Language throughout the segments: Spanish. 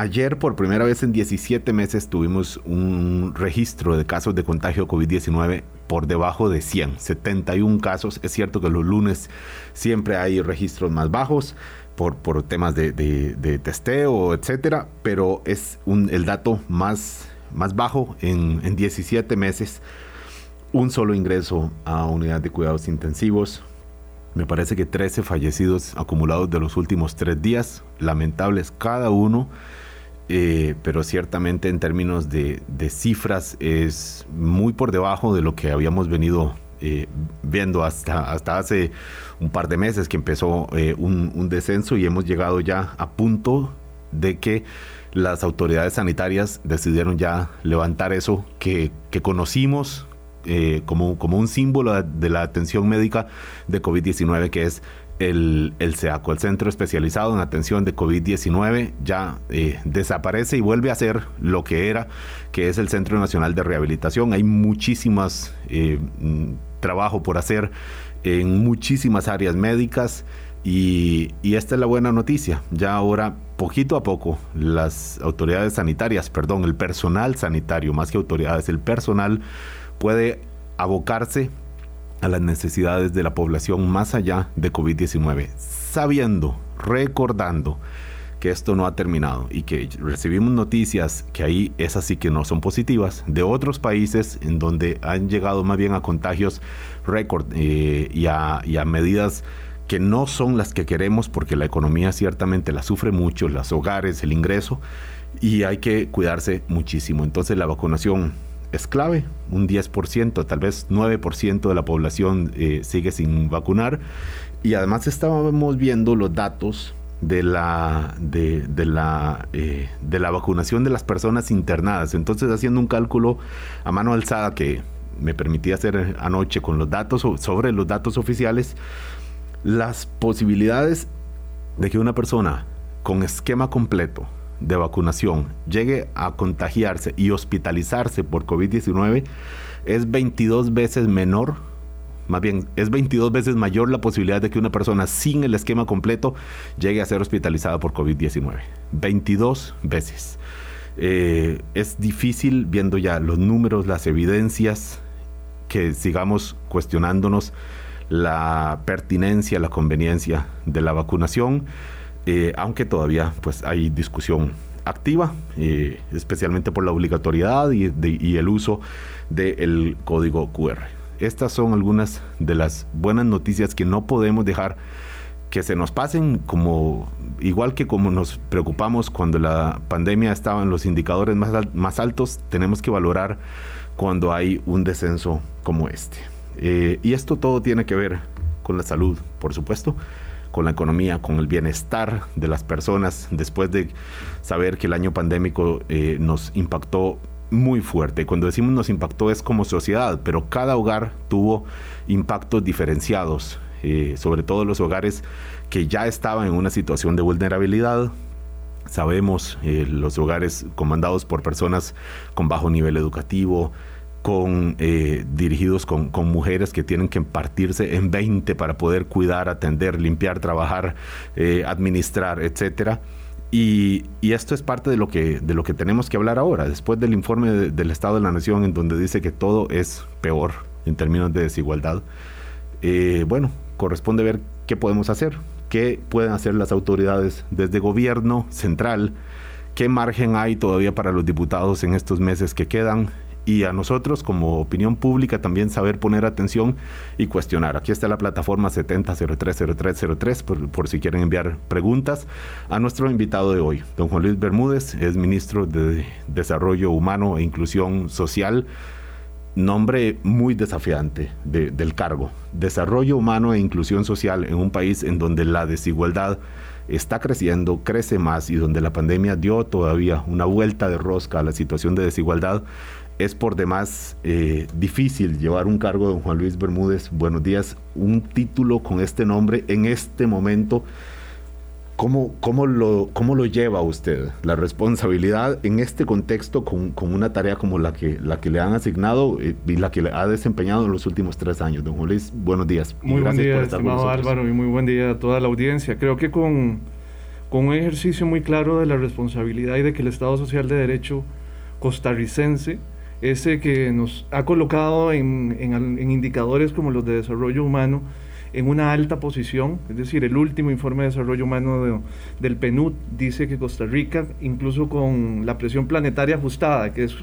ayer por primera vez en 17 meses tuvimos un registro de casos de contagio COVID-19 por debajo de 100, 71 casos. Es cierto que los lunes siempre hay registros más bajos por, por temas de, testeo, etcétera, pero es el dato más, más bajo en, en 17 meses. Un solo ingreso a unidad de cuidados intensivos, me parece que 13 fallecidos acumulados de los últimos tres días, lamentables cada uno, eh, pero ciertamente en términos de, cifras es muy por debajo de lo que habíamos venido eh, viendo hasta, hasta hace un par de meses que empezó eh, un, descenso y hemos llegado ya a punto de que las autoridades sanitarias decidieron ya levantar eso que, conocimos como, como un símbolo de la atención médica de COVID-19, que es el, el el Centro Especializado en Atención de COVID-19, ya eh, desaparece y vuelve a ser lo que era, que es el Centro Nacional de Rehabilitación. Hay muchísimas eh, mm, trabajo por hacer en muchísimas áreas médicas. Y, y, esta es la buena noticia. Ya ahora, poquito a poco, las autoridades sanitarias, perdón, el personal sanitario, más que autoridades, el personal puede abocarse a las necesidades de la población más allá de COVID-19, sabiendo, recordando que esto no ha terminado y que recibimos noticias que ahí es así que no son positivas de otros países en donde han llegado más bien a contagios récord eh, y, a, y a medidas que no son las que queremos porque la economía ciertamente la sufre mucho, los hogares, el ingreso y hay que cuidarse muchísimo. Entonces la vacunación es clave. Un 10%, tal vez 9% de la población eh, sigue sin vacunar. Y además estábamos viendo los datos de la, de, la, eh, de la vacunación de las personas internadas. Entonces, haciendo un cálculo a mano alzada que me permití hacer anoche con los datos sobre los datos oficiales, las posibilidades de que una persona con esquema completo de vacunación llegue a contagiarse y hospitalizarse por COVID-19 es 22 veces menor, más bien es 22 veces mayor la posibilidad de que una persona sin el esquema completo llegue a ser hospitalizada por COVID-19. 22 veces. Eh, es difícil viendo ya los números, las evidencias, que sigamos cuestionándonos la pertinencia, la conveniencia de la vacunación. Eh, aunque todavía pues hay discusión activa, eh, especialmente por la obligatoriedad y, el uso del código QR. Estas son algunas de las buenas noticias que no podemos dejar que se nos pasen como igual que como nos preocupamos cuando la pandemia estaba en los indicadores más, más altos, tenemos que valorar cuando hay un descenso como este. Eh, y esto todo tiene que ver con la salud, por supuesto, con la economía, con el bienestar de las personas, después de saber que el año pandémico eh, nos impactó muy fuerte. Cuando decimos nos impactó es como sociedad, pero cada hogar tuvo impactos diferenciados, eh, sobre todo los hogares que ya estaban en una situación de vulnerabilidad. Sabemos eh, los hogares comandados por personas con bajo nivel educativo, con, eh, dirigidos con, mujeres que tienen que partirse en 20 para poder cuidar, atender, limpiar, trabajar, eh, administrar, etcétera. Y, esto es parte de lo, que, de lo que tenemos que hablar ahora, después del informe del Estado de la Nación en donde dice que todo es peor en términos de desigualdad. Eh, bueno, corresponde ver qué podemos hacer, qué pueden hacer las autoridades desde gobierno central, qué margen hay todavía para los diputados en estos meses que quedan y a nosotros como opinión pública también saber poner atención y cuestionar. Aquí está la plataforma 70030303 por, por si quieren enviar preguntas a nuestro invitado de hoy, don Juan Luis Bermúdez, es ministro de Desarrollo Humano e Inclusión Social nombre muy desafiante del cargo. Desarrollo humano e inclusión social en un país en donde la desigualdad está creciendo, crece más y donde la pandemia dio todavía una vuelta de rosca a la situación de desigualdad es por demás eh, difícil llevar un cargo de don Juan Luis Bermúdez. Buenos días, un título con este nombre en este momento. ¿Cómo, cómo, lo, cómo lo lleva usted la responsabilidad en este contexto con, con, una tarea como la que, la que le han asignado eh, y la que le ha desempeñado en los últimos tres años? Don Juan Luis, buenos días. Muy buen día, estimado Álvaro, y muy buen día a toda la audiencia. Creo que con con un ejercicio muy claro de la responsabilidad y de que el Estado Social de Derecho costarricense, ese que nos ha colocado en, indicadores como los de desarrollo humano, en una alta posición, es decir, el último informe de desarrollo humano del PNUD dice que Costa Rica, incluso con la presión planetaria ajustada, que es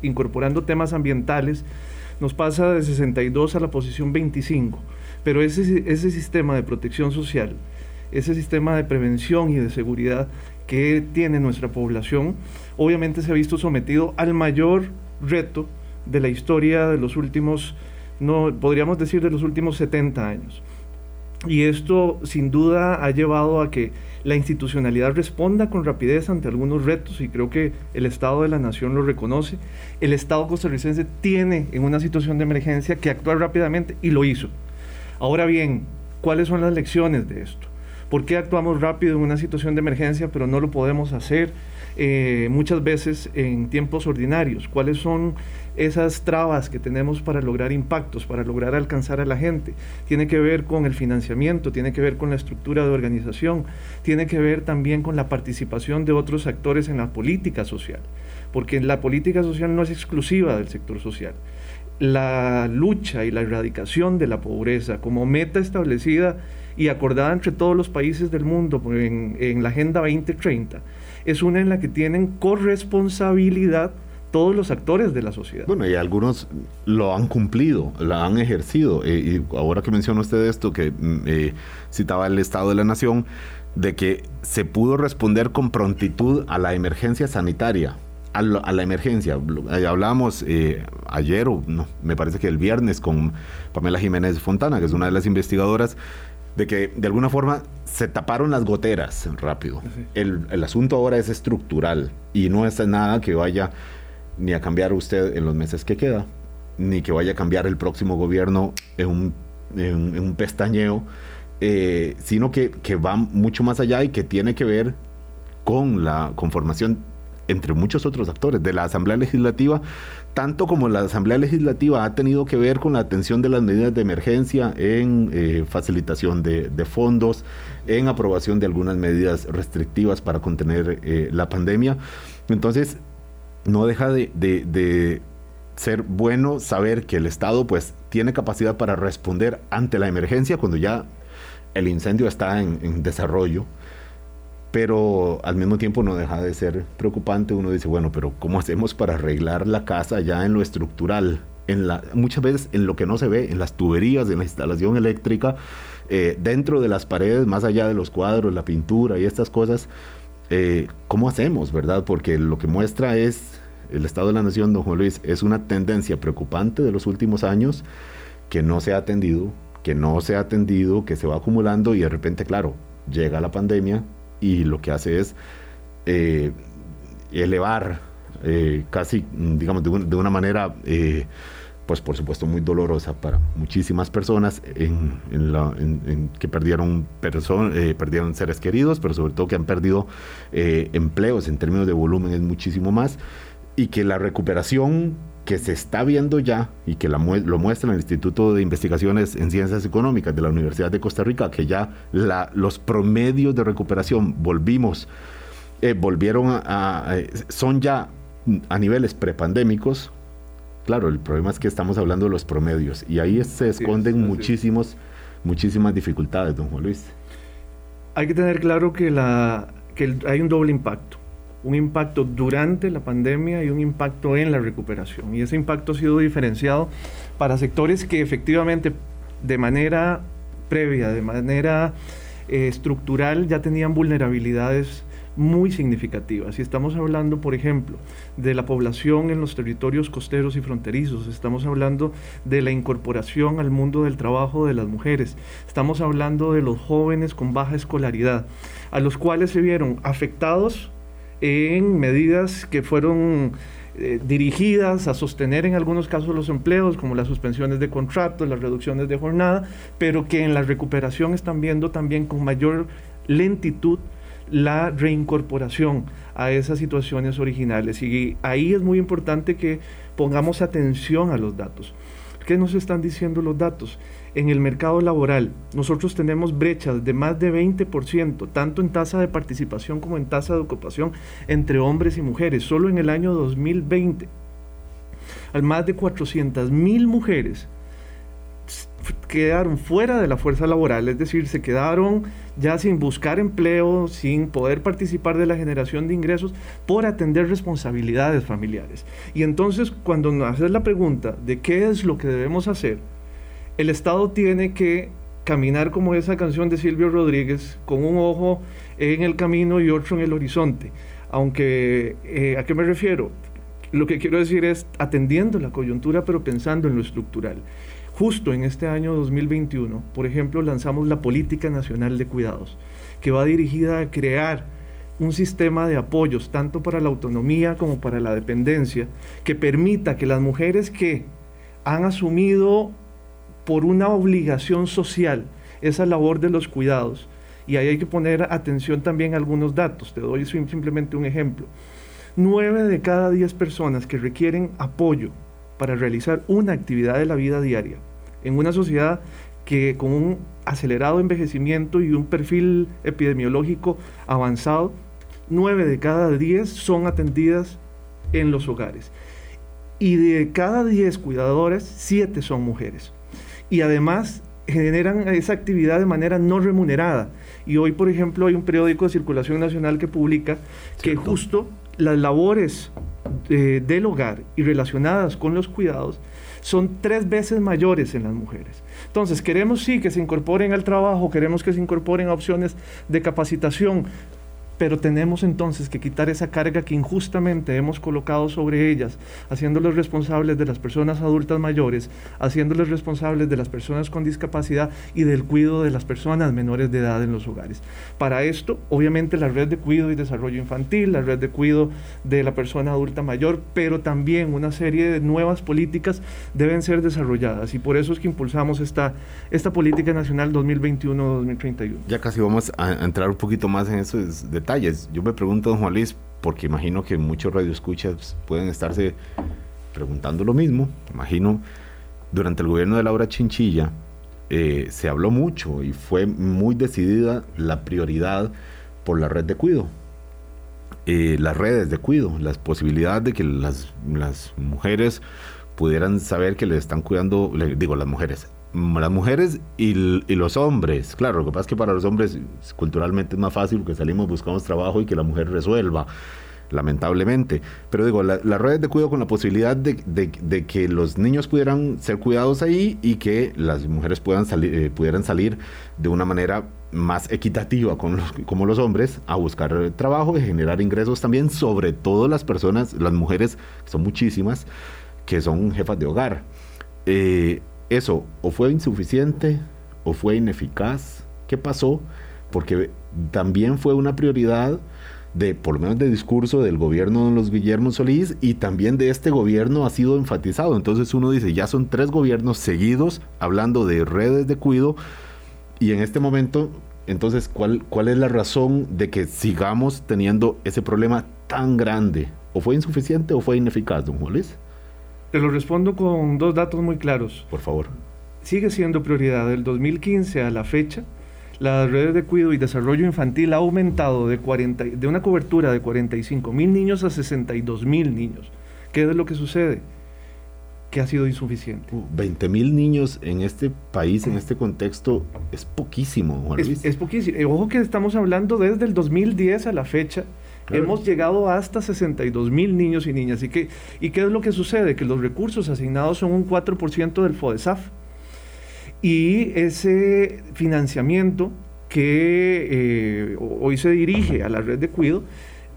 incorporando temas ambientales, nos pasa de 62 a la posición 25. Pero ese, ese sistema de protección social, ese sistema de prevención y de seguridad que tiene nuestra población, obviamente se ha visto sometido al mayor reto de la historia de los últimos, no podríamos decir de los últimos 70 años. Y esto sin duda ha llevado a que la institucionalidad responda con rapidez ante algunos retos y creo que el Estado de la Nación lo reconoce. El Estado costarricense tiene en una situación de emergencia que actuar rápidamente y lo hizo. Ahora bien, ¿cuáles son las lecciones de esto? ¿Por qué actuamos rápido en una situación de emergencia pero no lo podemos hacer eh, muchas veces en tiempos ordinarios? ¿Cuáles son esas trabas que tenemos para lograr impactos, para lograr alcanzar a la gente? Tiene que ver con el financiamiento, tiene que ver con la estructura de organización, tiene que ver también con la participación de otros actores en la política social, porque la política social no es exclusiva del sector social la lucha y la erradicación de la pobreza como meta establecida y acordada entre todos los países del mundo en, la Agenda 2030 es una en la que tienen corresponsabilidad todos los actores de la sociedad. Bueno, y algunos lo han cumplido, la han ejercido. Eh, y ahora que menciona usted esto, que mm, eh, citaba el Estado de la Nación, de que se pudo responder con prontitud a la emergencia sanitaria a, la emergencia. Hablábamos eh, ayer, o no, me parece que el viernes, con Pamela Jiménez Fontana, que es una de las investigadoras, de que de alguna forma se taparon las goteras rápido. El, el, asunto ahora es estructural y no es nada que vaya ni a cambiar usted en los meses que queda, ni que vaya a cambiar el próximo gobierno en un, en, un pestañeo, eh, sino que, que va mucho más allá y que tiene que ver con la conformación entre muchos otros actores de la Asamblea Legislativa, tanto como la Asamblea Legislativa ha tenido que ver con la atención de las medidas de emergencia en eh, facilitación de, fondos, en aprobación de algunas medidas restrictivas para contener eh, la pandemia. Entonces, no deja de, ser bueno saber que el Estado pues tiene capacidad para responder ante la emergencia cuando ya el incendio está en desarrollo pero al mismo tiempo no deja de ser preocupante. Uno dice, bueno, pero ¿cómo hacemos para arreglar la casa ya en lo estructural? En la, muchas veces en lo que no se ve, en las tuberías, en la instalación eléctrica, eh, dentro de las paredes, más allá de los cuadros, la pintura y estas cosas, eh, ¿cómo hacemos, verdad? Porque lo que muestra es el Estado de la Nación, don Juan Luis, es una tendencia preocupante de los últimos años que no se ha atendido, que no se ha atendido, que se va acumulando y de repente, claro, llega la pandemia, y lo que hace es eh, elevar eh, casi, digamos, de, una manera, eh, pues por supuesto muy dolorosa para muchísimas personas que perdieron, perdieron seres queridos, pero sobre todo que han perdido empleos en términos de volumen es muchísimo más y que la recuperación que se está viendo ya y que lo muestra el Instituto de Investigaciones en Ciencias Económicas de la Universidad de Costa Rica, que ya los promedios de recuperación volvimos, eh, volvieron a, son ya a niveles prepandémicos. Claro, el problema es que estamos hablando de los promedios y ahí se esconden muchísimos, muchísimas dificultades, don Juan Luis. Hay que tener claro que, la, que hay un doble impacto un impacto durante la pandemia y un impacto en la recuperación. Y ese impacto ha sido diferenciado para sectores que efectivamente de manera previa, de manera eh, estructural, ya tenían vulnerabilidades muy significativas. Y estamos hablando, por ejemplo, de la población en los territorios costeros y fronterizos, estamos hablando de la incorporación al mundo del trabajo de las mujeres, estamos hablando de los jóvenes con baja escolaridad, a los cuales se vieron afectados en medidas que fueron eh, dirigidas a sostener en algunos casos los empleos, como las suspensiones de contratos, las reducciones de jornada, pero que en la recuperación están viendo también con mayor lentitud la reincorporación a esas situaciones originales. Y ahí es muy importante que pongamos atención a los datos. ¿Qué nos están diciendo los datos? En el mercado laboral, nosotros tenemos brechas de más de 20%, tanto en tasa de participación como en tasa de ocupación entre hombres y mujeres. Solo en el año 2020, al más de 400 mil mujeres quedaron fuera de la fuerza laboral, es decir, se quedaron ya sin buscar empleo, sin poder participar de la generación de ingresos por atender responsabilidades familiares. Y entonces cuando nos haces la pregunta de qué es lo que debemos hacer, el Estado tiene que caminar como esa canción de Silvio Rodríguez, con un ojo en el camino y otro en el horizonte. Aunque, eh, ¿a qué me refiero? Lo que quiero decir es atendiendo la coyuntura, pero pensando en lo estructural. Justo en este año 2021, por ejemplo, lanzamos la Política Nacional de Cuidados, que va dirigida a crear un sistema de apoyos, tanto para la autonomía como para la dependencia, que permita que las mujeres que han asumido por una obligación social esa labor de los cuidados, y ahí hay que poner atención también a algunos datos, te doy simplemente un ejemplo. Nueve de cada diez personas que requieren apoyo para realizar una actividad de la vida diaria en una sociedad que con un acelerado envejecimiento y un perfil epidemiológico avanzado, nueve de cada diez son atendidas en los hogares. Y de cada diez cuidadoras, siete son mujeres. Y además generan esa actividad de manera no remunerada. Y hoy, por ejemplo, hay un periódico de circulación nacional que publica que justo las labores del hogar y relacionadas con los cuidados son tres veces mayores en las mujeres. Entonces, queremos sí que se incorporen al trabajo, queremos que se incorporen a opciones de capacitación, pero tenemos entonces que quitar esa carga que injustamente hemos colocado sobre ellas, haciéndoles responsables de las personas adultas mayores, haciéndoles responsables de las personas con discapacidad y del cuidado de las personas menores de edad en los hogares. Para esto, obviamente, la red de cuidado y desarrollo infantil, la red de cuidado de la persona adulta mayor, pero también una serie de nuevas políticas deben ser desarrolladas y por eso es que impulsamos esta, esta política nacional 2021-2031. Ya casi vamos a entrar un poquito más en esos detalles yo me pregunto, don Juan Luis, porque imagino que muchos radioescuchas pueden estarse preguntando lo mismo. Imagino, durante el gobierno de Laura Chinchilla eh, se habló mucho y fue muy decidida la prioridad por la red de cuido. Eh, las redes de cuido, las posibilidades de que las, las mujeres pudieran saber que le están cuidando, digo las mujeres, las mujeres y, los hombres. Claro, lo que pasa es que para los hombres culturalmente es más fácil porque salimos, buscamos trabajo y que la mujer resuelva, lamentablemente. Pero digo, las redes de cuidado con la posibilidad de, que los niños pudieran ser cuidados ahí y que las mujeres puedan salir, eh, pudieran salir de una manera más equitativa con los, como los hombres a buscar trabajo y generar ingresos también, sobre todo las personas, las mujeres, son muchísimas, que son jefas de hogar. Eh, eso o fue insuficiente o fue ineficaz. ¿Qué pasó? Porque también fue una prioridad de, por lo menos de discurso del gobierno de los Guillermo Solís y también de este gobierno ha sido enfatizado. Entonces uno dice, ya son tres gobiernos seguidos hablando de redes de cuido y en este momento, entonces, ¿cuál, cuál es la razón de que sigamos teniendo ese problema tan grande? ¿O fue insuficiente o fue ineficaz, don Juan te lo respondo con dos datos muy claros. Por favor. Sigue siendo prioridad. Del 2015 a la fecha, las redes de cuidado y desarrollo infantil ha aumentado de, 40, de una cobertura de 45 mil niños a 62 mil niños. ¿Qué es lo que sucede? Que ha sido insuficiente. 20 mil niños en este país, en este contexto, es poquísimo, Juan Luis. Es, es poquísimo. Ojo que estamos hablando desde el 2010 a la fecha Hemos llegado hasta 62 mil niños y niñas. ¿Y qué, ¿Y qué es lo que sucede? Que los recursos asignados son un 4% del FODESAF. Y ese financiamiento que eh, hoy se dirige a la red de cuido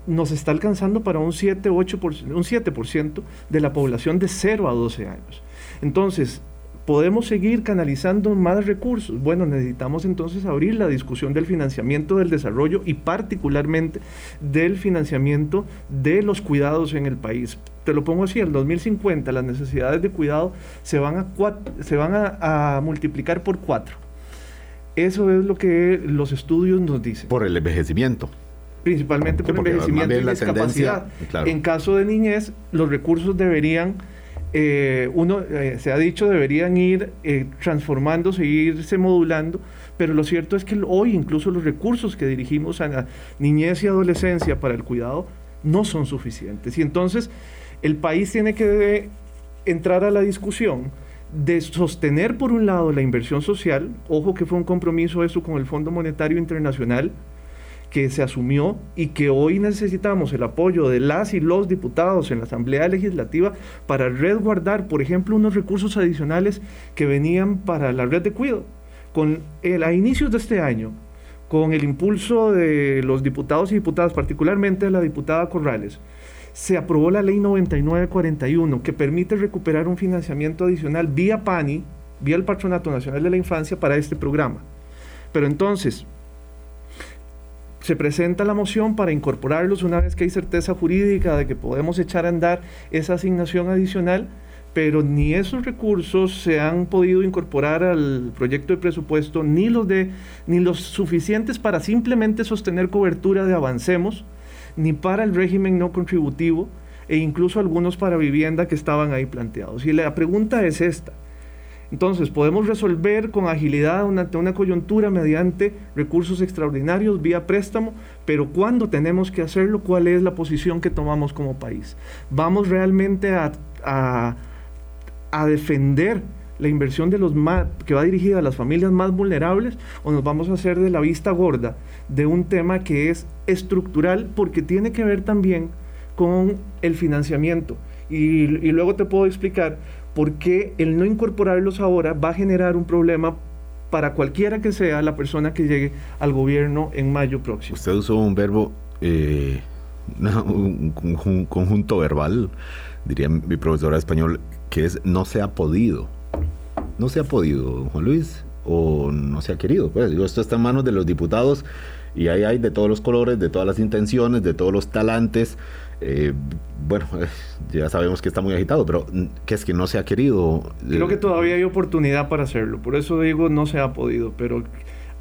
nos está alcanzando para un 7, 8%, un 7% de la población de 0 a 12 años. Entonces, ¿Podemos seguir canalizando más recursos? Bueno, necesitamos entonces abrir la discusión del financiamiento del desarrollo y particularmente del financiamiento de los cuidados en el país. Te lo pongo así, en 2050 las necesidades de cuidado se van a, se van a, multiplicar por cuatro. Eso es lo que los estudios nos dicen. Por el envejecimiento principalmente por el envejecimiento y la discapacidad. En caso de niñez, los recursos deberían eh, uno, eh, se ha dicho, deberían ir eh, transformándose, irse modulando, pero lo cierto es que hoy incluso los recursos que dirigimos a la niñez y adolescencia para el cuidado no son suficientes. Y entonces el país tiene que entrar a la discusión de sostener por un lado la inversión social, ojo que fue un compromiso eso con el Fondo Monetario Internacional, que se asumió y que hoy necesitamos el apoyo de las y los diputados en la Asamblea Legislativa para resguardar, por ejemplo, unos recursos adicionales que venían para la red de cuidado. Con el, a inicios de este año, con el impulso de los diputados y diputadas, particularmente de la diputada Corrales, se aprobó la ley 9941 que permite recuperar un financiamiento adicional vía PANI, vía el Patronato Nacional de la Infancia para este programa. Pero entonces, se presenta la moción para incorporarlos una vez que hay certeza jurídica de que podemos echar a andar esa asignación adicional, pero ni esos recursos se han podido incorporar al proyecto de presupuesto, ni los, de, ni los suficientes para simplemente sostener cobertura de avancemos, ni para el régimen no contributivo, e incluso algunos para vivienda que estaban ahí planteados. Y la pregunta es esta. Entonces, podemos resolver con agilidad una, una coyuntura mediante recursos extraordinarios vía préstamo, pero ¿cuándo tenemos que hacerlo? ¿Cuál es la posición que tomamos como país? ¿Vamos realmente a, defender la inversión de los más, que va dirigida a las familias más vulnerables o nos vamos a hacer de la vista gorda de un tema que es estructural porque tiene que ver también con el financiamiento? Y luego te puedo explicar porque el no incorporarlos ahora va a generar un problema para cualquiera que sea la persona que llegue al gobierno en mayo próximo. Usted usó un verbo, eh, un, conjunto verbal, diría mi profesora de español, que es no se ha podido. No se ha podido, Juan Luis, o no se ha querido. Pues digo, esto está en manos de los diputados y ahí hay de todos los colores, de todas las intenciones, de todos los talantes. Eh, bueno, ya sabemos que está muy agitado, pero que es que no se ha querido. Creo que todavía hay oportunidad para hacerlo, por eso digo no se ha podido, pero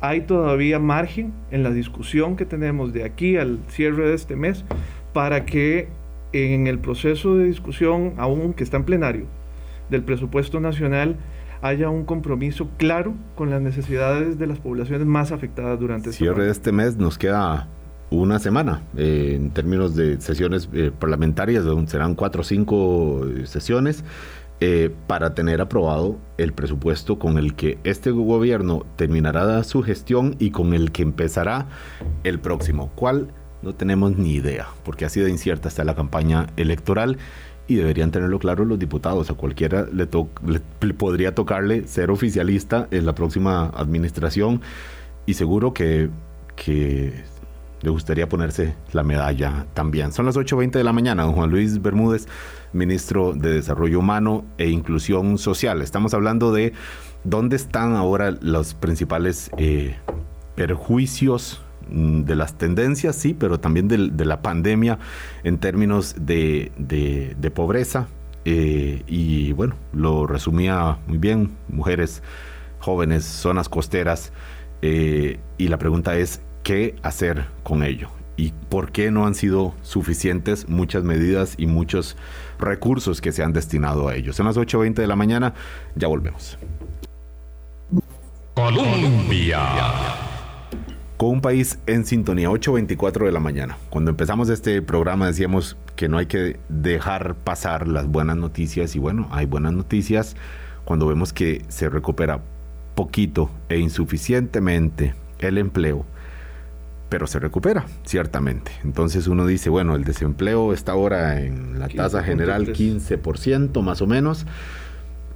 hay todavía margen en la discusión que tenemos de aquí al cierre de este mes para que en el proceso de discusión, aún que está en plenario, del presupuesto nacional, haya un compromiso claro con las necesidades de las poblaciones más afectadas durante este cierre de este mes nos queda una semana eh, en términos de sesiones eh, parlamentarias, donde serán cuatro o cinco eh, sesiones. para tener aprobado el presupuesto con el que este gobierno terminará su gestión y con el que empezará el próximo. ¿Cuál? No tenemos ni idea, porque ha sido incierta hasta la campaña electoral y deberían tenerlo claro los diputados. A cualquiera le, le podría tocarle ser oficialista en la próxima administración y seguro que, que le gustaría ponerse la medalla también. Son las 8.20 de la mañana, don Juan Luis Bermúdez, ministro de Desarrollo Humano e Inclusión Social. Estamos hablando de dónde están ahora los principales eh, perjuicios mm, de las tendencias, sí, pero también de, la pandemia en términos de, pobreza. Eh, y bueno, lo resumía muy bien, mujeres, jóvenes, zonas costeras. Eh, y la pregunta es, qué hacer con ello y por qué no han sido suficientes muchas medidas y muchos recursos que se han destinado a ello. Son las 8.20 de la mañana, ya volvemos. Colombia. Con un país en sintonía, 8.24 de la mañana. Cuando empezamos este programa decíamos que no hay que dejar pasar las buenas noticias y bueno, hay buenas noticias cuando vemos que se recupera poquito e insuficientemente el empleo pero se recupera, ciertamente. Entonces uno dice, bueno, el desempleo está ahora en la tasa general 15% más o menos,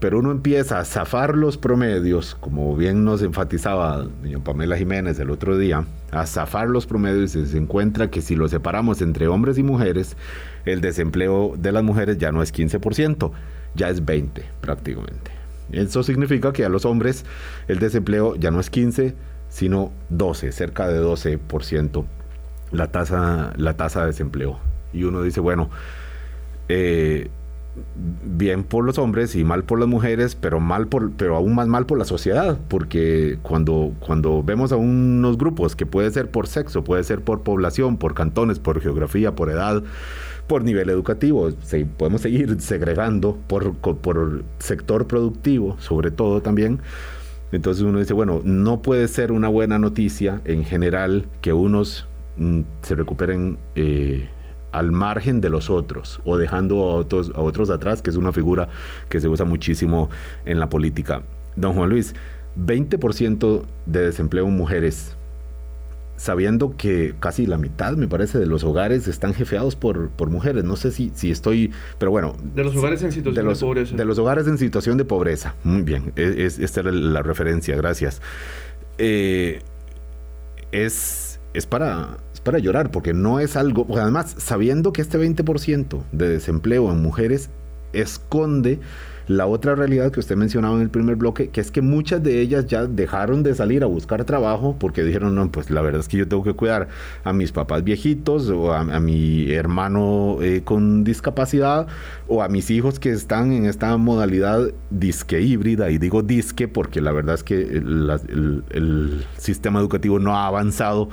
pero uno empieza a zafar los promedios, como bien nos enfatizaba doña Pamela Jiménez el otro día, a zafar los promedios y se encuentra que si lo separamos entre hombres y mujeres, el desempleo de las mujeres ya no es 15%, ya es 20 prácticamente. Eso significa que a los hombres el desempleo ya no es 15, sino 12, cerca de 12% la tasa, la tasa de desempleo. Y uno dice, bueno, eh, bien por los hombres y mal por las mujeres, pero mal por, pero aún más mal por la sociedad, porque cuando, cuando vemos a unos grupos que puede ser por sexo, puede ser por población, por cantones, por geografía, por edad, por nivel educativo. podemos seguir segregando por, por sector productivo, sobre todo también. Entonces uno dice, bueno, no puede ser una buena noticia en general que unos mm, se recuperen eh, al margen de los otros o dejando a otros, a otros atrás, que es una figura que se usa muchísimo en la política. Don Juan Luis, 20% de desempleo en mujeres sabiendo que casi la mitad, me parece, de los hogares están jefeados por, por mujeres. No sé si, si estoy, pero bueno. De los hogares en situación de, pobreza. De los hogares en situación de pobreza. Muy bien, e, es, esta era la referencia, gracias. Eh, es, es, para, es para llorar, porque no es algo, además, sabiendo que este 20% de desempleo en mujeres esconde la otra realidad que usted mencionaba en el primer bloque, que es que muchas de ellas ya dejaron de salir a buscar trabajo porque dijeron, no, pues la verdad es que yo tengo que cuidar a mis papás viejitos o a, mi hermano eh, con discapacidad o a mis hijos que están en esta modalidad disque híbrida. Y digo disque porque la verdad es que el sistema educativo no ha avanzado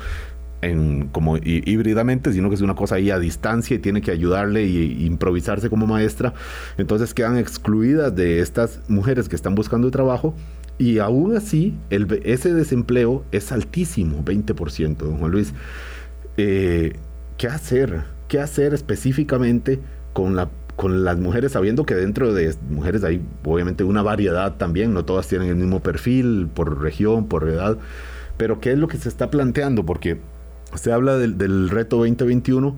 como híbridamente, sino que es una cosa ahí a distancia y tiene que ayudarle y, improvisarse como maestra. Entonces quedan excluidas de estas mujeres que están buscando trabajo y aún así el, ese desempleo es altísimo, 20%, don Juan Luis. Eh, ¿Qué hacer? ¿Qué hacer específicamente con la con las mujeres, sabiendo que dentro de mujeres hay obviamente una variedad también, no todas tienen el mismo perfil por región, por edad, pero ¿qué es lo que se está planteando? Porque Usted habla del, reto 2021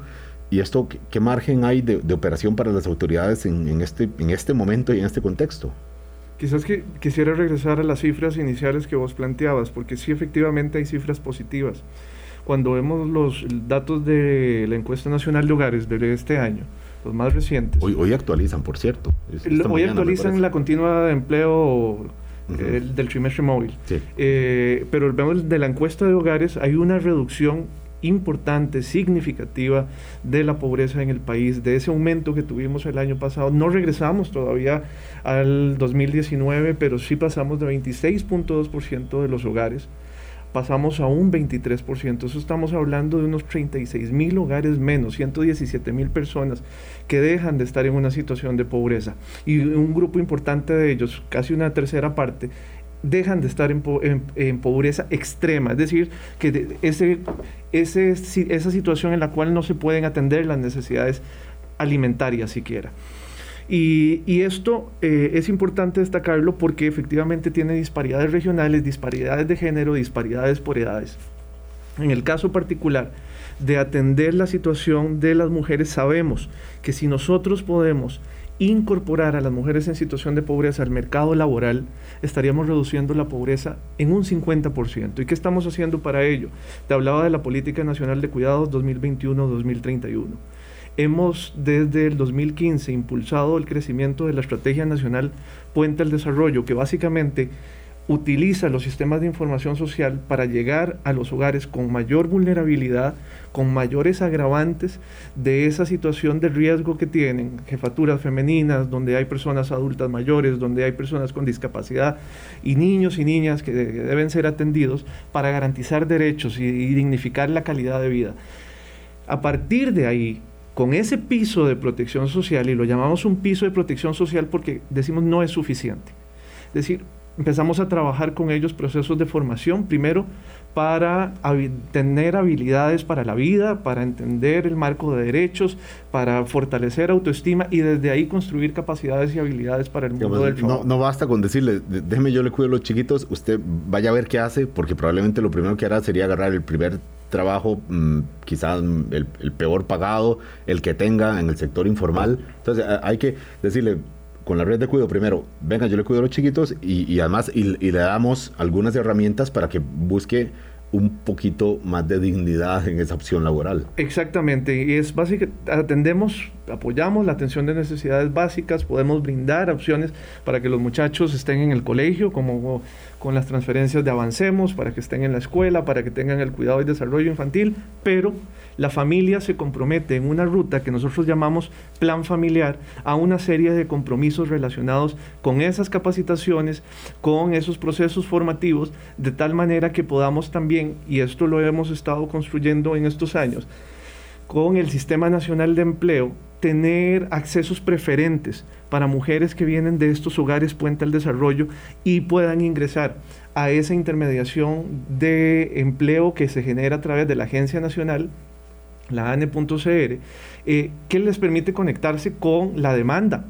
y esto, ¿qué, margen hay de, operación para las autoridades en, este, en este momento y en este contexto? Quizás que quisiera regresar a las cifras iniciales que vos planteabas, porque sí efectivamente hay cifras positivas. Cuando vemos los datos de la encuesta nacional de hogares de este año, los más recientes. Hoy, hoy actualizan, por cierto. hoy actualizan la continua de empleo eh, del trimestre móvil. Eh, pero vemos de la encuesta de hogares hay una reducción importante, significativa de la pobreza en el país, de ese aumento que tuvimos el año pasado. No regresamos todavía al 2019, pero sí pasamos de 26.2% de los hogares pasamos a un 23%. Eso estamos hablando de unos 36 mil hogares menos, 117 mil personas que dejan de estar en una situación de pobreza. Y un grupo importante de ellos, casi una tercera parte, dejan de estar en, pobreza extrema, es decir, que ese, esa situación en la cual no se pueden atender las necesidades alimentarias siquiera. Y, esto eh, es importante destacarlo porque efectivamente tiene disparidades regionales, disparidades de género, disparidades por edades. En el caso particular de atender la situación de las mujeres, sabemos que si nosotros podemos incorporar a las mujeres en situación de pobreza al mercado laboral, estaríamos reduciendo la pobreza en un 50%. ¿Y qué estamos haciendo para ello? Te hablaba de la Política Nacional de Cuidados 2021-2031. Hemos desde el 2015 impulsado el crecimiento de la Estrategia Nacional Puente al Desarrollo, que básicamente utiliza los sistemas de información social para llegar a los hogares con mayor vulnerabilidad, con mayores agravantes de esa situación de riesgo que tienen, jefaturas femeninas, donde hay personas adultas mayores, donde hay personas con discapacidad y niños y niñas que deben ser atendidos para garantizar derechos y, dignificar la calidad de vida. A partir de ahí, con ese piso de protección social, y lo llamamos un piso de protección social porque decimos no es suficiente. Es decir, empezamos a trabajar con ellos procesos de formación, primero para tener habilidades para la vida, para entender el marco de derechos, para fortalecer autoestima y desde ahí construir capacidades y habilidades para el mundo del trabajo. No, basta con decirle, déjeme yo le cuido a los chiquitos, usted vaya a ver qué hace, porque probablemente lo primero que hará sería agarrar el primer trabajo, mm, quizás el, peor pagado, el que tenga en el sector informal. Entonces hay que decirle, con la red de cuidado, primero, venga, yo le cuido a los chiquitos y, además y, le damos algunas herramientas para que busque un poquito más de dignidad en esa opción laboral. Exactamente, y es básico, atendemos, apoyamos la atención de necesidades básicas, podemos brindar opciones para que los muchachos estén en el colegio, como con las transferencias de Avancemos, para que estén en la escuela, para que tengan el cuidado y desarrollo infantil, pero la familia se compromete en una ruta que nosotros llamamos plan familiar a una serie de compromisos relacionados con esas capacitaciones, con esos procesos formativos, de tal manera que podamos también, y esto lo hemos estado construyendo en estos años, con el Sistema Nacional de Empleo, tener accesos preferentes para mujeres que vienen de estos hogares puente al desarrollo y puedan ingresar a esa intermediación de empleo que se genera a través de la Agencia Nacional, la ANE.cr, eh, que les permite conectarse con la demanda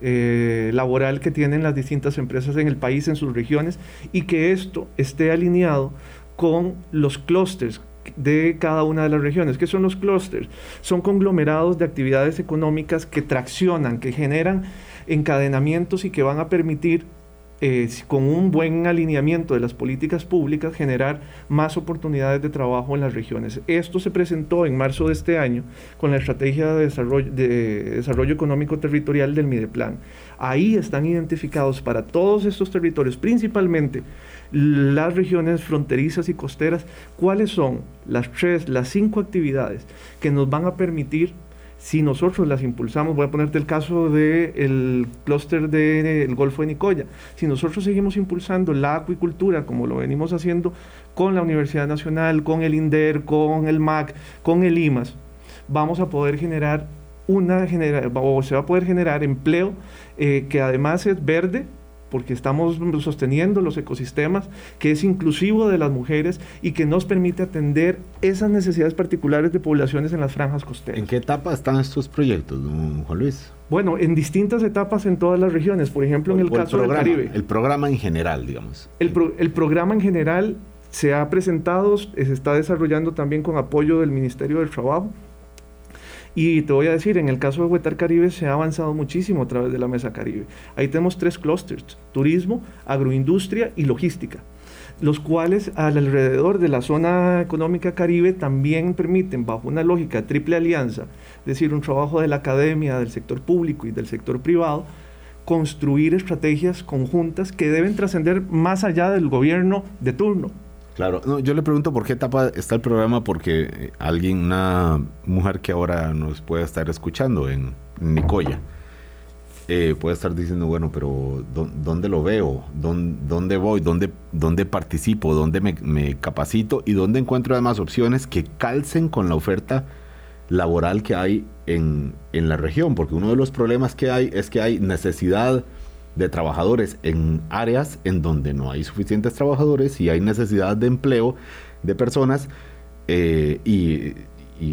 eh, laboral que tienen las distintas empresas en el país, en sus regiones, y que esto esté alineado con los clústeres de cada una de las regiones. ¿Qué son los clústeres? Son conglomerados de actividades económicas que traccionan, que generan encadenamientos y que van a permitir eh, con un buen alineamiento de las políticas públicas, generar más oportunidades de trabajo en las regiones. Esto se presentó en marzo de este año con la Estrategia de Desarrollo, de desarrollo Económico Territorial del Mideplan. Ahí están identificados para todos estos territorios, principalmente las regiones fronterizas y costeras, cuáles son las tres, las cinco actividades que nos van a permitir si nosotros las impulsamos, voy a ponerte el caso del clúster del Golfo de Nicoya, si nosotros seguimos impulsando la acuicultura como lo venimos haciendo con la Universidad Nacional, con el INDER, con el MAC, con el IMAS, vamos a poder generar una genera o se va a poder generar empleo eh, que además es verde, porque estamos sosteniendo los ecosistemas, que es inclusivo de las mujeres y que nos permite atender esas necesidades particulares de poblaciones en las franjas costeras. ¿En qué etapa están estos proyectos, don Juan Luis? Bueno, en distintas etapas en todas las regiones, por ejemplo en el caso del Caribe. El programa en general, digamos. El, el programa en general se ha presentado, se está desarrollando también con apoyo del Ministerio del Trabajo y te voy a decir, en el caso de Huetar Caribe se ha avanzado muchísimo a través de la Mesa Caribe. Ahí tenemos tres clústeres, turismo, agroindustria y logística los cuales alrededor de la zona económica caribe también permiten, bajo una lógica triple alianza, es decir, un trabajo de la academia, del sector público y del sector privado, construir estrategias conjuntas que deben trascender más allá del gobierno de turno. Claro, no, yo le pregunto por qué etapa está el programa, porque eh, alguien, una mujer que ahora nos puede estar escuchando en, Nicoya, eh, puede estar diciendo, bueno, pero ¿dónde lo veo? ¿Dónde, voy? ¿Dónde, ¿Dónde participo? ¿Dónde me, capacito? ¿Y dónde encuentro además opciones que calcen con la oferta laboral que hay en, en la región? Porque uno de los problemas que hay es que hay necesidad de trabajadores en áreas en donde no hay suficientes trabajadores y hay necesidad de empleo de personas eh, y,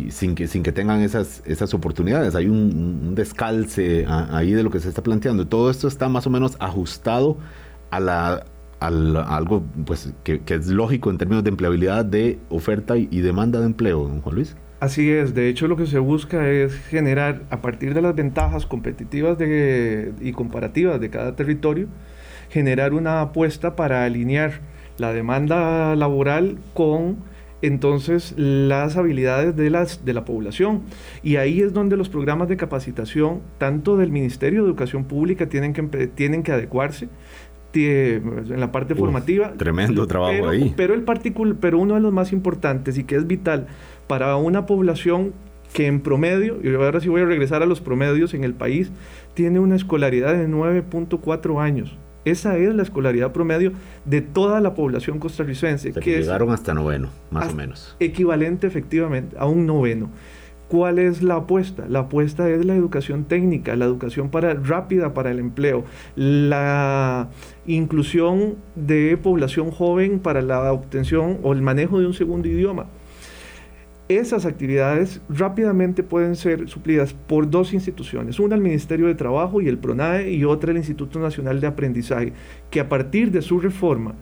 sin, que, sin que tengan esas, esas oportunidades. Hay un, descalce ahí de lo que se está planteando. Todo esto está más o menos ajustado a la algo pues que, es lógico en términos de empleabilidad de oferta y, y demanda de empleo, Juan Luis. Así es, de hecho lo que se busca es generar, a partir de las ventajas competitivas y comparativas de cada territorio, generar una apuesta para alinear la demanda laboral con entonces las habilidades de, las, de la población. Y ahí es donde los programas de capacitación, tanto del Ministerio de Educación Pública, tienen que, tienen que adecuarse en la parte formativa. Tremendo trabajo ahí. Pero, el pero uno de los más importantes y que es vital para una población que en promedio, y ahora sí voy a regresar a los promedios en el país, tiene una escolaridad de 9.4 años. Esa es la escolaridad promedio de toda la población costarricense. que, llegaron hasta noveno, más o menos. Equivalente efectivamente a un noveno. ¿Cuál es la apuesta? La apuesta es la educación técnica, la educación para, rápida para el empleo, la inclusión de población joven para la obtención o el manejo de un segundo idioma esas actividades rápidamente pueden ser suplidas por dos instituciones, una el Ministerio de Trabajo y el PRONAE y otra el Instituto Nacional de Aprendizaje, que a partir de su reforma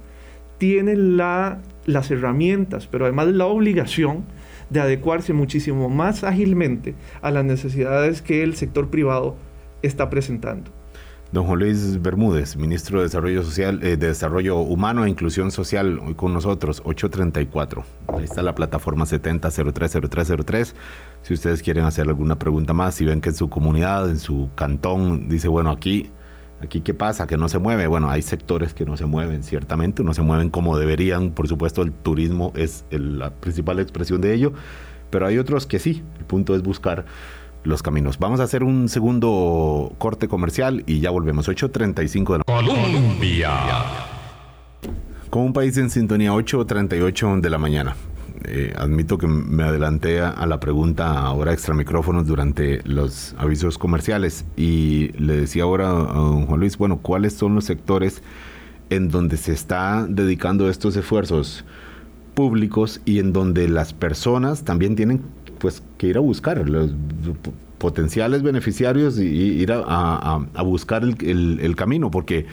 tiene la, las herramientas, pero además la obligación de adecuarse muchísimo más ágilmente a las necesidades que el sector privado está presentando. Don Juan Luis Bermúdez, ministro de Desarrollo Social, eh, de Desarrollo Humano e Inclusión Social, hoy con nosotros, 834. Ahí está la plataforma 70030303. Si ustedes quieren hacer alguna pregunta más, si ven que en su comunidad, en su cantón, dice, bueno, aquí, aquí qué pasa, que no se mueve. Bueno, hay sectores que no se mueven, ciertamente, no se mueven como deberían. Por supuesto, el turismo es la principal expresión de ello, pero hay otros que sí. El punto es buscar los caminos. Vamos a hacer un segundo corte comercial y ya volvemos. 8.35 de la Colombia. Con un país en sintonía, 8.38 de la mañana. eh, admito que me adelanté a, la pregunta ahora extra micrófonos durante los avisos comerciales y le decía ahora a don Juan Luis, bueno, ¿cuáles son los sectores en donde se está dedicando estos esfuerzos públicos y en donde las personas también tienen pues que ir a buscar los potenciales beneficiarios y, ir a, buscar el, camino, porque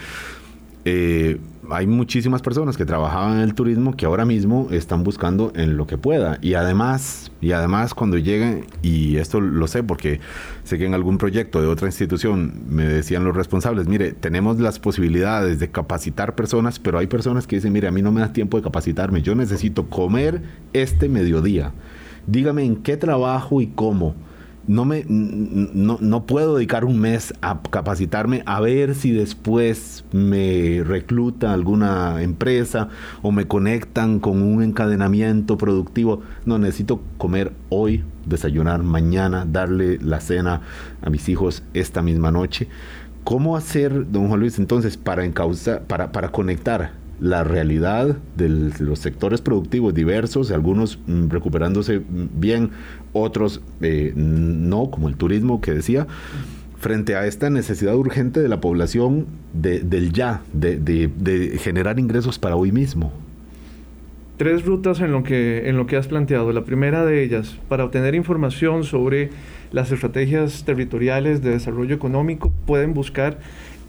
eh, hay muchísimas personas que trabajaban en el turismo que ahora mismo están buscando en lo que pueda. Y además, y además cuando lleguen, y esto lo sé porque sé que en algún proyecto de otra institución me decían los responsables, mire, tenemos las posibilidades de capacitar personas, pero hay personas que dicen, mire, a mí no me da tiempo de capacitarme, yo necesito comer este mediodía. Dígame en qué trabajo y cómo no, me, no, puedo dedicar un mes a capacitarme a ver si después me recluta alguna empresa o me conectan con un encadenamiento productivo. No, necesito comer hoy, desayunar mañana, darle la cena a mis hijos esta misma noche. ¿Cómo hacer, don Juan Luis, entonces, para, encausa, para, para conectar la realidad de los sectores productivos diversos, algunos mm, recuperándose bien, otros eh, no, como el turismo que decía, frente a esta necesidad urgente de la población del ya, de, generar ingresos para hoy mismo. Tres rutas en lo, que, en lo que has planteado. La primera de ellas, para obtener información sobre las estrategias territoriales de desarrollo económico, pueden buscar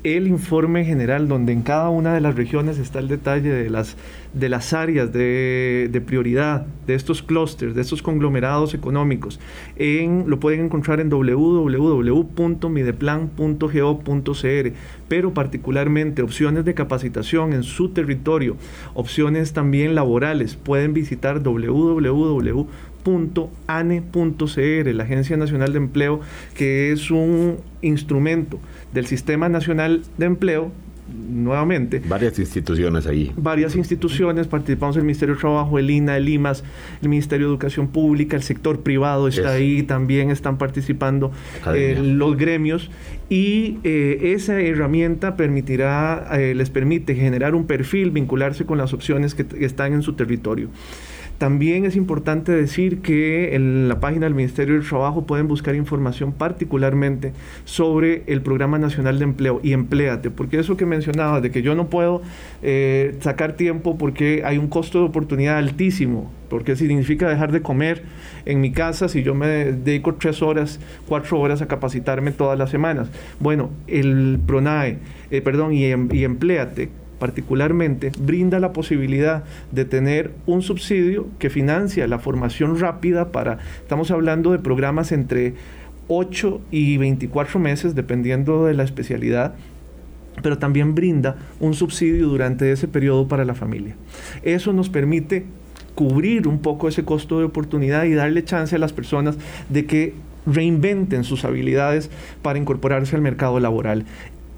el informe general donde en cada una de las regiones está el detalle de las, de las áreas de, prioridad, de estos clústeres, de estos conglomerados económicos. Lo pueden encontrar en www.mideplan.go.cr, pero particularmente opciones de capacitación en su territorio, opciones también laborales. Pueden visitar www.ane.cr, la Agencia Nacional de Empleo, que es un instrumento del Sistema Nacional de Empleo, nuevamente. Varias instituciones ahí. Varias instituciones, participamos el Ministerio de Trabajo, el INA, el IMAS, el Ministerio de Educación Pública, el sector privado está ahí, también están participando eh, los gremios y eh, esa herramienta permitirá, eh, les permite generar un perfil, vincularse con las opciones que están en su territorio. También es importante decir que en la página del Ministerio del Trabajo pueden buscar información particularmente sobre el Programa Nacional de Empleo y Empléate, porque eso que mencionaba de que yo no puedo eh, sacar tiempo porque hay un costo de oportunidad altísimo, porque significa dejar de comer en mi casa si yo me dedico tres horas, cuatro horas a capacitarme todas las semanas. Bueno, el PRONAE, eh, perdón, y, em, y Empléate particularmente brinda la posibilidad de tener un subsidio que financia la formación rápida para, estamos hablando de programas entre 8 y 24 meses, dependiendo de la especialidad, pero también brinda un subsidio durante ese periodo para la familia. Eso nos permite cubrir un poco ese costo de oportunidad y darle chance a las personas de que reinventen sus habilidades para incorporarse al mercado laboral.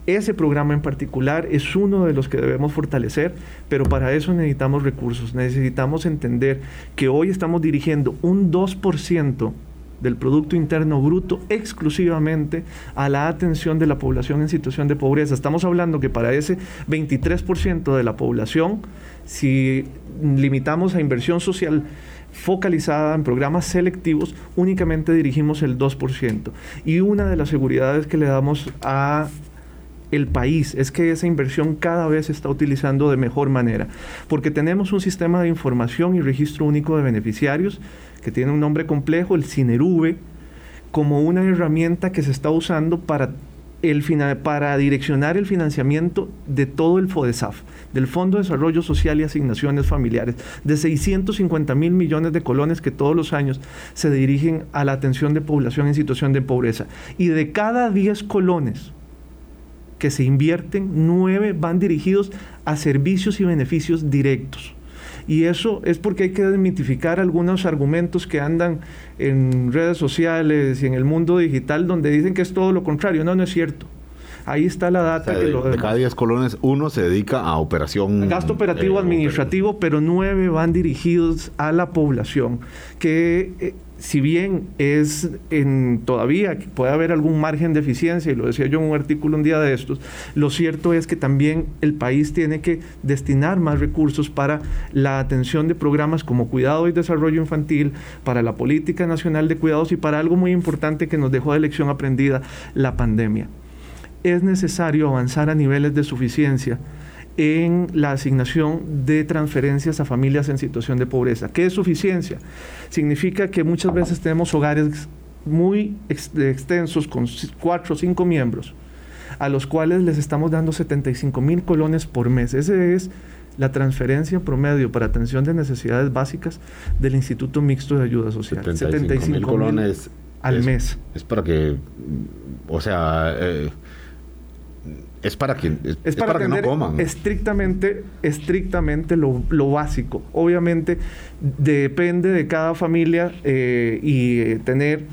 Ese programa en particular es uno de los que debemos fortalecer, pero para eso necesitamos recursos, necesitamos entender que hoy estamos dirigiendo un 2% del Producto Interno Bruto exclusivamente a la atención de la población en situación de pobreza. Estamos hablando que para ese 23% de la población, si limitamos a inversión social focalizada en programas selectivos, únicamente dirigimos el 2%. Y una de las seguridades que le damos a el país es que esa inversión cada vez se está utilizando de mejor manera, porque tenemos un sistema de información y registro único de beneficiarios que tiene un nombre complejo, el CINERUVE, como una herramienta que se está usando para, el, para direccionar el financiamiento de todo el FODESAF, del Fondo de Desarrollo Social y Asignaciones Familiares, de 650 mil millones de colones que todos los años se dirigen a la atención de población en situación de pobreza. Y de cada 10 colones, que se invierten, nueve van dirigidos a servicios y beneficios directos. Y eso es porque hay que desmitificar algunos argumentos que andan en redes sociales y en el mundo digital donde dicen que es todo lo contrario. No, no es cierto. Ahí está la data. que lo de, cada 10 colones, uno se dedica a operación. Gasto operativo eh, administrativo, pero nueve van dirigidos a la población. Que eh, si bien es todavía puede haber algún margen de eficiencia, y lo decía yo en un artículo un día de estos, lo cierto es que también el país tiene que destinar más recursos para la atención de programas como cuidado y desarrollo infantil, para la política nacional de cuidados y para algo muy importante que nos dejó de lección aprendida, la pandemia. Es necesario avanzar a niveles de suficiencia en la asignación de transferencias a familias en situación de pobreza. ¿Qué es suficiencia? Significa que muchas veces tenemos hogares muy extensos con cuatro o cinco miembros a los cuales les estamos dando 75 mil colones por mes. Ese es la transferencia promedio para atención de necesidades básicas del Instituto Mixto de Ayuda Social. 75 mil colones al mes. Es para que, o sea, eh, es para que, es, para, que no coman. Estrictamente, estrictamente lo, lo, básico. Obviamente depende de cada familia eh, y eh, tener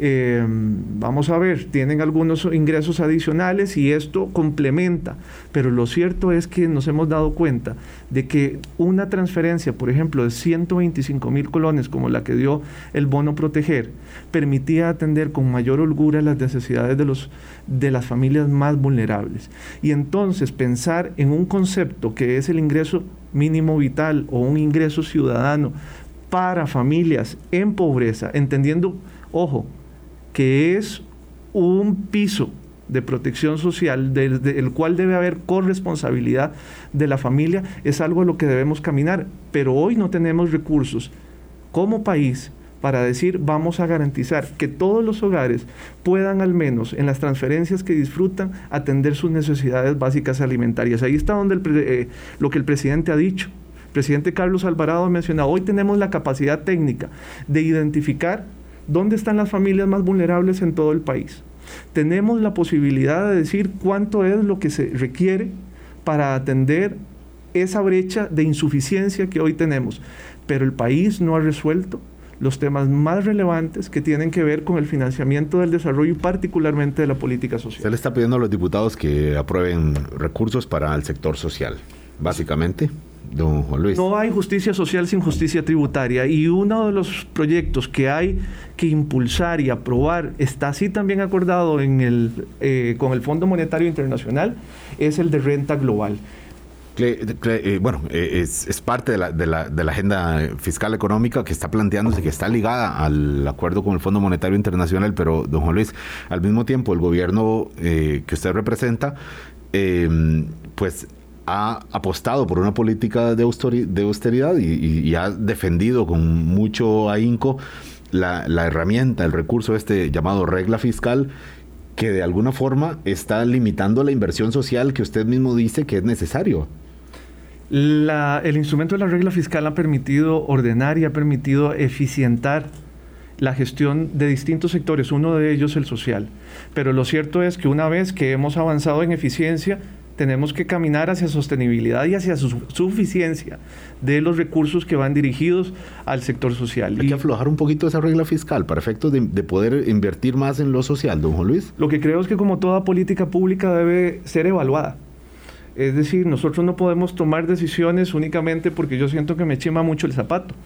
eh, vamos a ver, tienen algunos ingresos adicionales y esto complementa, pero lo cierto es que nos hemos dado cuenta de que una transferencia, por ejemplo, de 125 mil colones, como la que dio el bono proteger, permitía atender con mayor holgura las necesidades de, los, de las familias más vulnerables. Y entonces pensar en un concepto que es el ingreso mínimo vital o un ingreso ciudadano para familias en pobreza, entendiendo, ojo, que es un piso de protección social, desde el cual debe haber corresponsabilidad de la familia, es algo a lo que debemos caminar. Pero hoy no tenemos recursos como país para decir vamos a garantizar que todos los hogares puedan al menos en las transferencias que disfrutan atender sus necesidades básicas alimentarias. Ahí está donde eh, lo que el presidente ha dicho. El presidente Carlos Alvarado ha mencionado, hoy tenemos la capacidad técnica de identificar dónde están las familias más vulnerables en todo el país. Tenemos la posibilidad de decir cuánto es lo que se requiere para atender esa brecha de insuficiencia que hoy tenemos. Pero el país no ha resuelto los temas más relevantes que tienen que ver con el financiamiento del desarrollo y particularmente de la política social. Se le está pidiendo a los diputados que aprueben recursos para el sector social, básicamente. Don Juan Luis. No hay justicia social sin justicia tributaria y uno de los proyectos que hay que impulsar y aprobar está así también acordado en el, eh, con el Fondo Monetario Internacional es el de renta global. Eh, bueno, eh, es, parte de la, de, la, de la, agenda fiscal económica que está planteándose, que está ligada al acuerdo con el Fondo Monetario Internacional, pero, don Juan Luis, al mismo tiempo el gobierno que usted representa, pues ha apostado por una política de austeridad y, ha defendido con mucho ahínco la, herramienta, el recurso este llamado regla fiscal, que de alguna forma está limitando la inversión social que usted mismo dice que es necesario. el instrumento de la regla fiscal ha permitido ordenar y ha permitido eficientar la gestión de distintos sectores, uno de ellos el social. Pero lo cierto es que una vez que hemos avanzado en eficiencia, tenemos que caminar hacia sostenibilidad y hacia su suficiencia de los recursos que van dirigidos al sector social. Hay que aflojar un poquito esa regla fiscal para efectos de, de, poder invertir más en lo social, don Juan Luis. Lo que creo es que como toda política pública debe ser evaluada. Es decir, nosotros no podemos tomar decisiones únicamente porque yo siento que me chima mucho el zapato.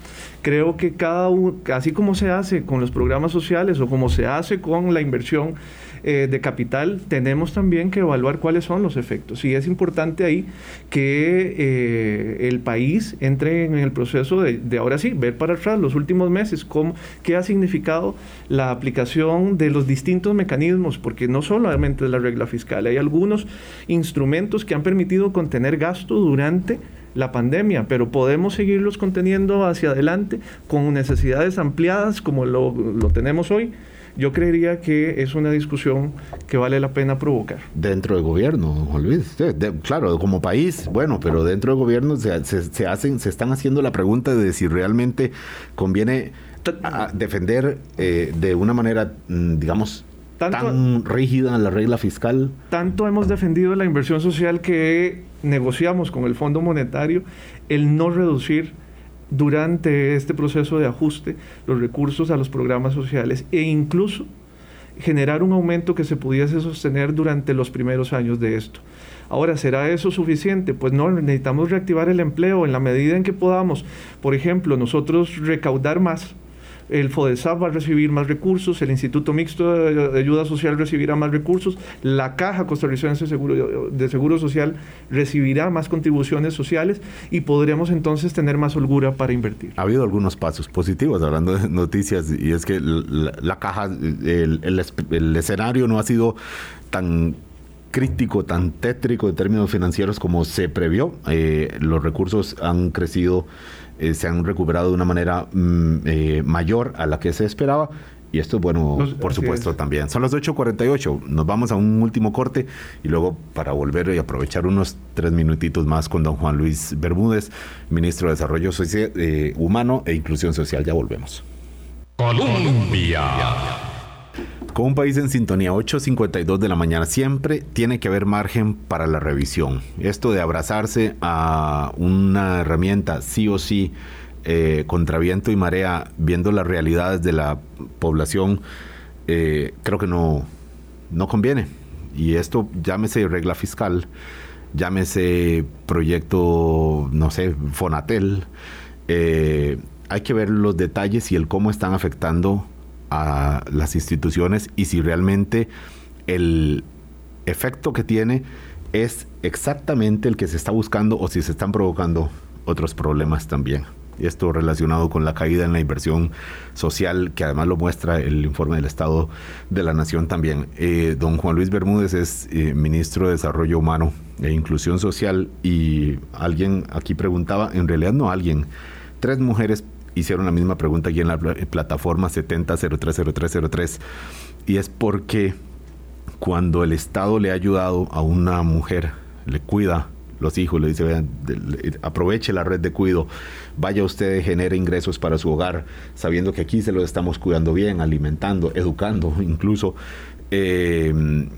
Creo que cada uno, así como se hace con los programas sociales o como se hace con la inversión eh, de capital, tenemos también que evaluar cuáles son los efectos. Y es importante ahí que eh, el país entre en el proceso de, ahora sí, ver para atrás los últimos meses, cómo, qué ha significado la aplicación de los distintos mecanismos, porque no solamente la regla fiscal, hay algunos instrumentos que han permitido contener gasto durante la pandemia, pero podemos seguirlos conteniendo hacia adelante con necesidades ampliadas como lo, lo tenemos hoy yo creería que es una discusión que vale la pena provocar. Dentro del gobierno, Juan Luis. claro, como país, bueno, pero dentro del gobierno se, se, hacen, se están haciendo la pregunta de si realmente conviene defender eh, de una manera, mm, digamos, tan rígida la regla fiscal. Tanto hemos defendido la inversión social que negociamos con el Fondo Monetario el no reducir durante este proceso de ajuste los recursos a los programas sociales e incluso generar un aumento que se pudiese sostener durante los primeros años de esto. Ahora, ¿será eso suficiente? Pues no, necesitamos reactivar el empleo en la medida en que podamos, por ejemplo, nosotros recaudar más el FODESAP va a recibir más recursos, el Instituto Mixto de Ayuda Social recibirá más recursos, la Caja Costarricense de Seguro Social recibirá más contribuciones sociales y podremos entonces tener más holgura para invertir. Ha habido algunos pasos positivos, hablando de noticias, y es que la, Caja, el escenario no ha sido tan crítico, tan tétrico en términos financieros como se previó. Eh, los recursos han crecido, eh, se han recuperado de una manera mm, eh, mayor a la que se esperaba. Y esto es bueno, por supuesto, también. Son las 8.48. Nos vamos a un último corte y luego para volver y aprovechar unos tres minutitos más con don Juan Luis Bermúdez, ministro de Desarrollo Humano e Inclusión Social. Ya volvemos. Colombia. Con un país en sintonía, 8.52 de la mañana, siempre tiene que haber margen para la revisión. Esto de abrazarse a una herramienta sí o sí eh, contra viento y marea, viendo las realidades de la población, eh, creo que no, no conviene. Y esto llámese regla fiscal, llámese proyecto, no sé, Fonatel. Eh, hay que ver los detalles y el cómo están afectando a las instituciones y si realmente el efecto que tiene es exactamente el que se está buscando o si se están provocando otros problemas también. Esto relacionado con la caída en la inversión social, que además lo muestra el informe del Estado de la Nación también. Eh, don Juan Luis Bermúdez es eh, ministro de Desarrollo Humano e Inclusión Social y alguien aquí preguntaba, en realidad no alguien, tres mujeres hicieron la misma pregunta aquí en la plataforma 70030303 y es porque cuando el Estado le ha ayudado a una mujer, le cuida los hijos, le dice, vean, aproveche la red de cuido, vaya usted, genere ingresos para su hogar, sabiendo que aquí se los estamos cuidando bien, alimentando, educando incluso. Eh,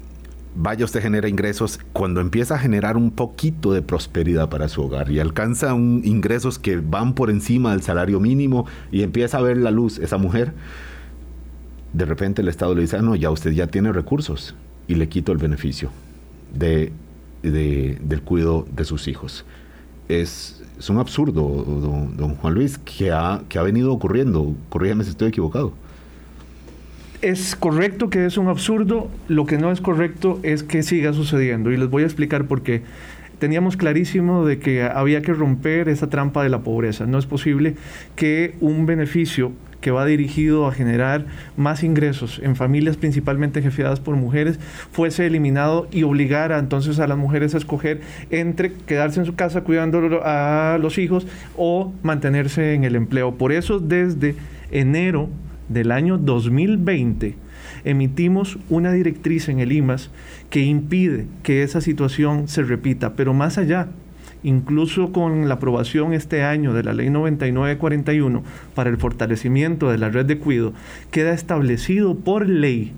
vaya usted genera ingresos, cuando empieza a generar un poquito de prosperidad para su hogar y alcanza ingresos que van por encima del salario mínimo y empieza a ver la luz esa mujer, de repente el Estado le dice, ah, no, ya usted ya tiene recursos y le quito el beneficio de, del cuidado de sus hijos. Es, un absurdo, don, don, Juan Luis, que ha, que ha venido ocurriendo. Corrígeme si estoy equivocado es correcto que es un absurdo, lo que no es correcto es que siga sucediendo y les voy a explicar por qué. Teníamos clarísimo de que había que romper esa trampa de la pobreza. No es posible que un beneficio que va dirigido a generar más ingresos en familias principalmente jefiadas por mujeres, fuese eliminado y obligara entonces a las mujeres a escoger entre quedarse en su casa cuidando a los hijos o mantenerse en el empleo. Por eso desde enero del año 2020 emitimos una directriz en el IMAS que impide que esa situación se repita, pero más allá, incluso con la aprobación este año de la ley 9941 para el fortalecimiento de la red de cuido, queda establecido por ley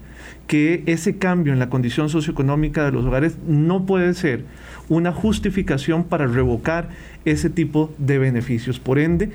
que ese cambio en la condición socioeconómica de los hogares no puede ser una justificación para revocar ese tipo de beneficios. Por ende,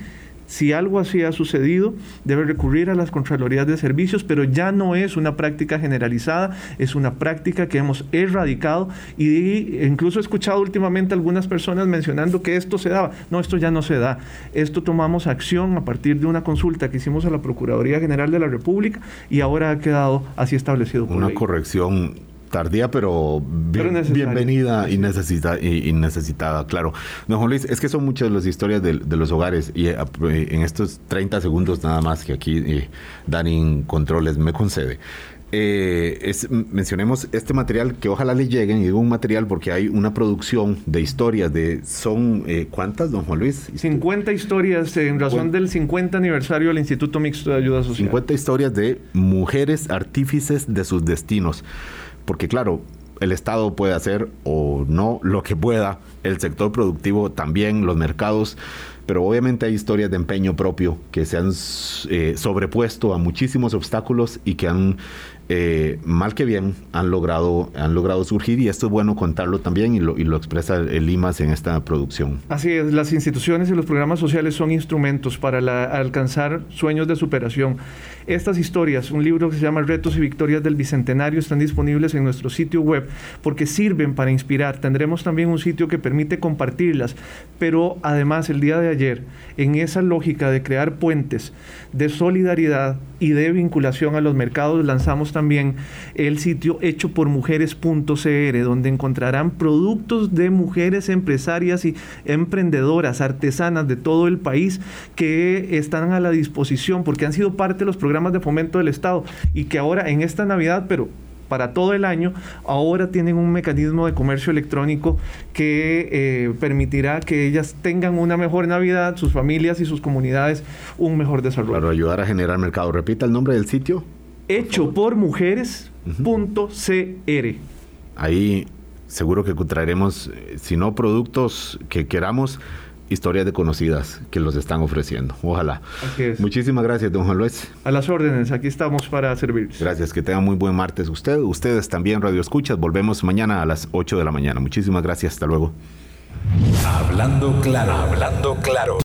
si algo así ha sucedido, debe recurrir a las Contralorías de Servicios, pero ya no es una práctica generalizada, es una práctica que hemos erradicado y incluso he escuchado últimamente algunas personas mencionando que esto se daba. No, esto ya no se da. Esto tomamos acción a partir de una consulta que hicimos a la Procuraduría General de la República y ahora ha quedado así establecido. Por una corrección tardía, pero, bienvenida y, necesita, y, necesitada, claro. No, Juan Luis, es que son muchas las historias de, los hogares y eh, en estos 30 segundos nada más que aquí eh, Dani Controles me concede. Eh, es, mencionemos este material que ojalá le lleguen, y digo un material porque hay una producción de historias de, son, ¿cuántas, don Juan Luis? 50 historias en razón del 50 aniversario del Instituto Mixto de Ayuda Social. 50 historias de mujeres artífices de sus destinos porque claro, el Estado puede hacer o no lo que pueda, el sector productivo también, los mercados, pero obviamente hay historias de empeño propio que se han eh, sobrepuesto a muchísimos obstáculos y que han eh, mal que bien, han logrado, han logrado surgir y esto es bueno contarlo también y lo, y lo expresa el IMAS en esta producción. Así es, las instituciones y los programas sociales son instrumentos para alcanzar sueños de superación. Estas historias, un libro que se llama Retos y Victorias del Bicentenario, están disponibles en nuestro sitio web porque sirven para inspirar. Tendremos también un sitio que permite compartirlas, pero además el día de ayer, en esa lógica de crear puentes de solidaridad y de vinculación a los mercados, lanzamos también el sitio hecho por mujeres.cr, donde encontrarán productos de mujeres empresarias y emprendedoras, artesanas de todo el país que están a la disposición porque han sido parte de los programas de fomento del Estado y que ahora en esta Navidad, pero para todo el año, ahora tienen un mecanismo de comercio electrónico que eh, permitirá que ellas tengan una mejor Navidad, sus familias y sus comunidades un mejor desarrollo. Para ayudar a generar mercado. Repita el nombre del sitio. Hecho por mujeres.cr. Ahí seguro que traeremos, eh, si no productos que queramos, historias de conocidas que los están ofreciendo. Ojalá. Muchísimas gracias, don Juan Luis. A las órdenes, aquí estamos para servir. Gracias, que tengan muy buen martes usted, ustedes también Radio Escuchas. Volvemos mañana a las 8 de la mañana. Muchísimas gracias, hasta luego. Hablando claro, hablando claro.